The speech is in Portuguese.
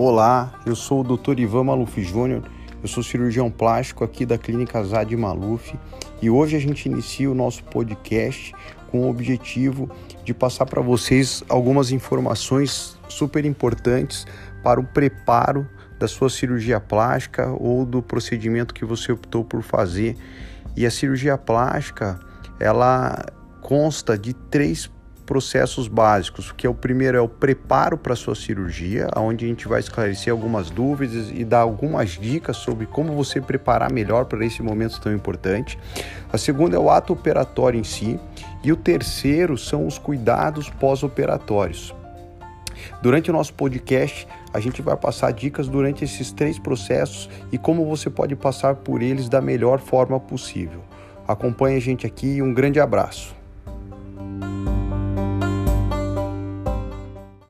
Olá, eu sou o Dr. Ivan Maluf Júnior, eu sou cirurgião plástico aqui da Clínica Zad Maluf e hoje a gente inicia o nosso podcast com o objetivo de passar para vocês algumas informações super importantes para o preparo da sua cirurgia plástica ou do procedimento que você optou por fazer. E a cirurgia plástica, ela consta de três processos básicos, que é o primeiro é o preparo para sua cirurgia, onde a gente vai esclarecer algumas dúvidas e dar algumas dicas sobre como você preparar melhor para esse momento tão importante. A segunda é o ato operatório em si e o terceiro são os cuidados pós-operatórios. Durante o nosso podcast, a gente vai passar dicas durante esses três processos e como você pode passar por eles da melhor forma possível. Acompanhe a gente aqui e um grande abraço.